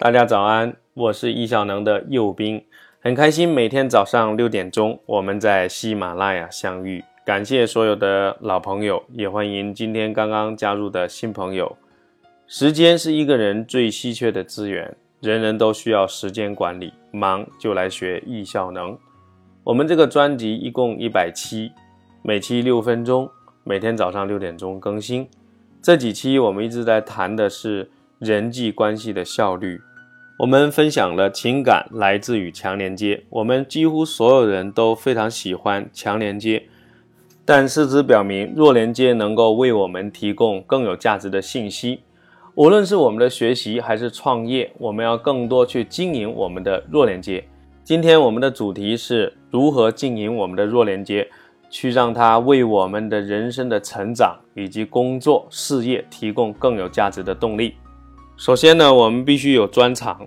大家早安，我是易效能的右兵，很开心每天早上六点钟我们在喜马拉雅相遇。感谢所有的老朋友，也欢迎今天刚刚加入的新朋友。时间是一个人最稀缺的资源，人人都需要时间管理，忙就来学易效能。我们这个专辑一共一百期，每期六分钟，每天早上六点钟更新。这几期我们一直在谈的是人际关系的效率。我们分享了情感来自于强连接，我们几乎所有人都非常喜欢强连接，但事实表明弱连接能够为我们提供更有价值的信息。无论是我们的学习还是创业，我们要更多去经营我们的弱连接。今天我们的主题是如何经营我们的弱连接，去让它为我们的人生的成长以及工作事业提供更有价值的动力。首先呢，我们必须有专长。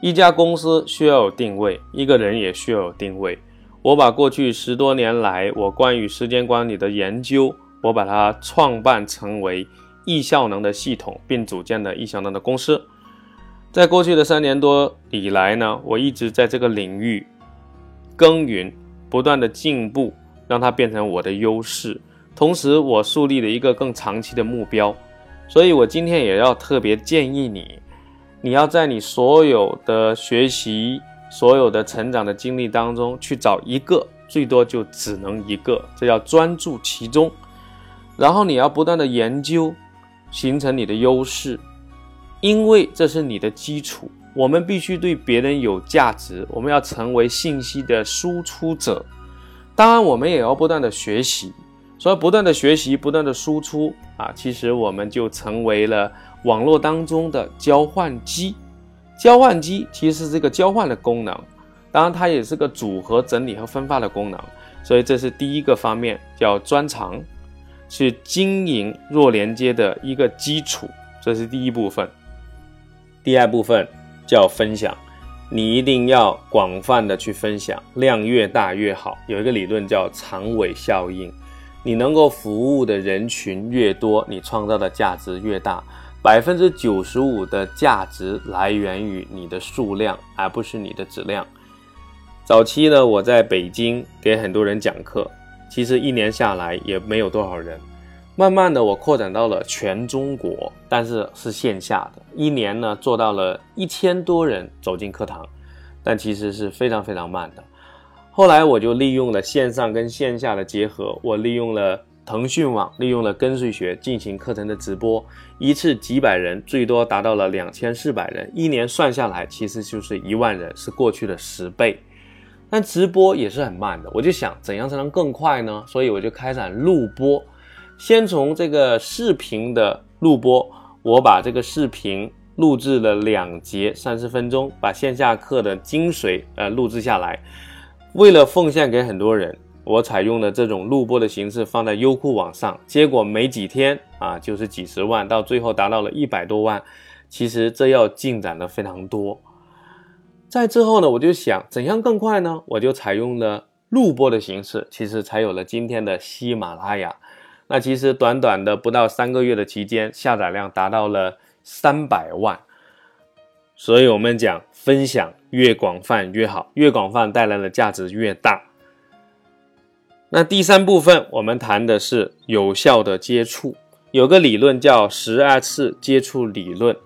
一家公司需要有定位，一个人也需要有定位。我把过去十多年来我关于时间管理的研究，我把它创办成为易效能的系统，并组建了易效能的公司。在过去的三年多以来呢，我一直在这个领域耕耘，不断的进步，让它变成我的优势。同时，我树立了一个更长期的目标。所以，我今天也要特别建议你，你要在你所有的学习、所有的成长的经历当中去找一个，最多就只能一个，这要专注其中。然后你要不断的研究，形成你的优势，因为这是你的基础。我们必须对别人有价值，我们要成为信息的输出者。当然，我们也要不断的学习。所以，不断的学习，不断的输出啊，其实我们就成为了网络当中的交换机。交换机其实是这个交换的功能，当然它也是个组合、整理和分发的功能。所以，这是第一个方面，叫专长，是经营弱连接的一个基础。这是第一部分。第二部分叫分享，你一定要广泛的去分享，量越大越好。有一个理论叫长尾效应。你能够服务的人群越多，你创造的价值越大。百分之九十五的价值来源于你的数量，而不是你的质量。早期呢，我在北京给很多人讲课，其实一年下来也没有多少人。慢慢的，我扩展到了全中国，但是是线下的，一年呢做到了一千多人走进课堂，但其实是非常非常慢的。后来我就利用了线上跟线下的结合，我利用了腾讯网，利用了跟随学进行课程的直播，一次几百人，最多达到了两千四百人，一年算下来其实就是一万人，是过去的十倍。但直播也是很慢的，我就想怎样才能更快呢？所以我就开展录播，先从这个视频的录播，我把这个视频录制了两节三十分钟，把线下课的精髓呃录制下来。为了奉献给很多人，我采用了这种录播的形式放在优酷网上，结果没几天啊，就是几十万，到最后达到了一百多万。其实这要进展的非常多。在之后呢，我就想怎样更快呢？我就采用了录播的形式，其实才有了今天的喜马拉雅。那其实短短的不到三个月的期间，下载量达到了三百万。所以我们讲分享越广泛越好，越广泛带来的价值越大。那第三部分我们谈的是有效的接触，有个理论叫十二次接触理论。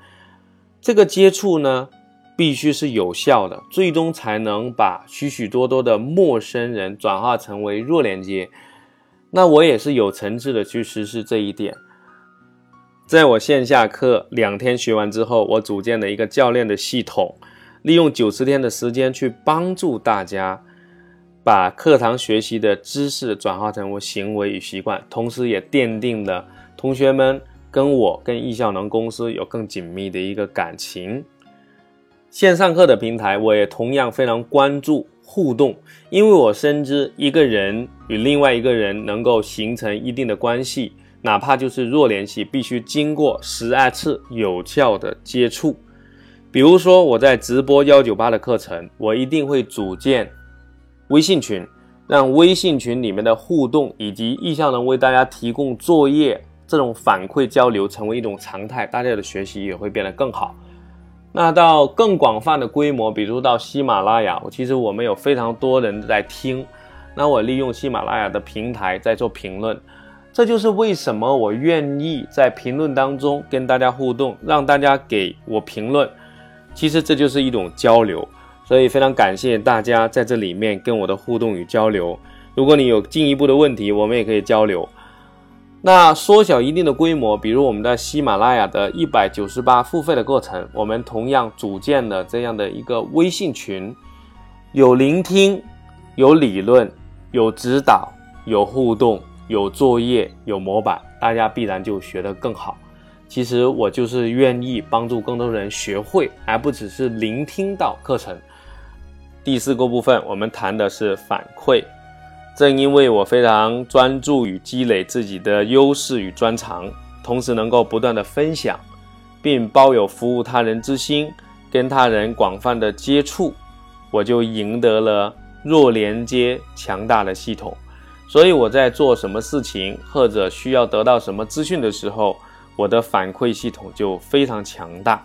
这个接触呢，必须是有效的，最终才能把许许多多的陌生人转化成为弱连接。那我也是有层次的去实施这一点。在我线下课两天学完之后，我组建了一个教练的系统，利用九十天的时间去帮助大家把课堂学习的知识转化成为行为与习惯，同时也奠定了同学们跟我跟易效能公司有更紧密的一个感情。线上课的平台，我也同样非常关注互动，因为我深知一个人与另外一个人能够形成一定的关系。哪怕就是弱联系，必须经过十二次有效的接触。比如说，我在直播幺九八的课程，我一定会组建微信群，让微信群里面的互动以及意向能为大家提供作业这种反馈交流成为一种常态，大家的学习也会变得更好。那到更广泛的规模，比如到喜马拉雅，其实我们有非常多人在听。那我利用喜马拉雅的平台在做评论，这就是为什么我愿意在评论当中跟大家互动，让大家给我评论。其实这就是一种交流，所以非常感谢大家在这里面跟我的互动与交流。如果你有进一步的问题，我们也可以交流。那缩小一定的规模，比如我们的喜马拉雅的一百九十八付费的过程，我们同样组建了这样的一个微信群，有聆听，有理论，有指导，有互动，有作业，有模板，大家必然就学得更好。其实我就是愿意帮助更多人学会，而不只是聆听到课程。第四个部分，我们谈的是反馈。正因为我非常专注于积累自己的优势与专长，同时能够不断的分享，并抱有服务他人之心，跟他人广泛的接触，我就赢得了弱连接强大的系统。所以我在做什么事情或者需要得到什么资讯的时候，我的反馈系统就非常强大。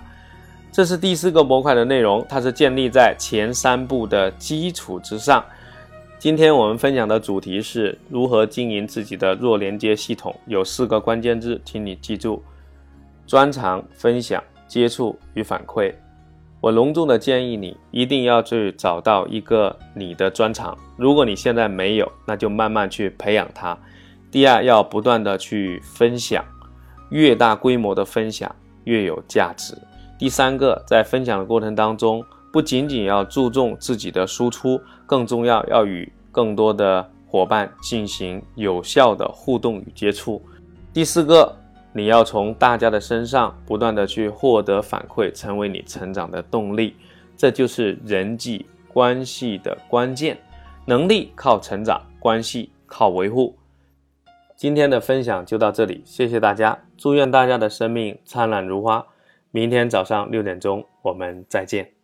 这是第四个模块的内容，它是建立在前三步的基础之上。今天我们分享的主题是如何经营自己的弱连接系统，有四个关键字，请你记住：专长、分享、接触与反馈。我隆重的建议你一定要去找到一个你的专长，如果你现在没有，那就慢慢去培养它。第二，要不断的去分享，越大规模的分享越有价值。第三个，在分享的过程当中。不仅仅要注重自己的输出，更重要要与更多的伙伴进行有效的互动与接触。第四个，你要从大家的身上不断的去获得反馈，成为你成长的动力。这就是人际关系的关键。能力靠成长，关系靠维护。今天的分享就到这里，谢谢大家，祝愿大家的生命灿烂如花。明天早上六点钟，我们再见。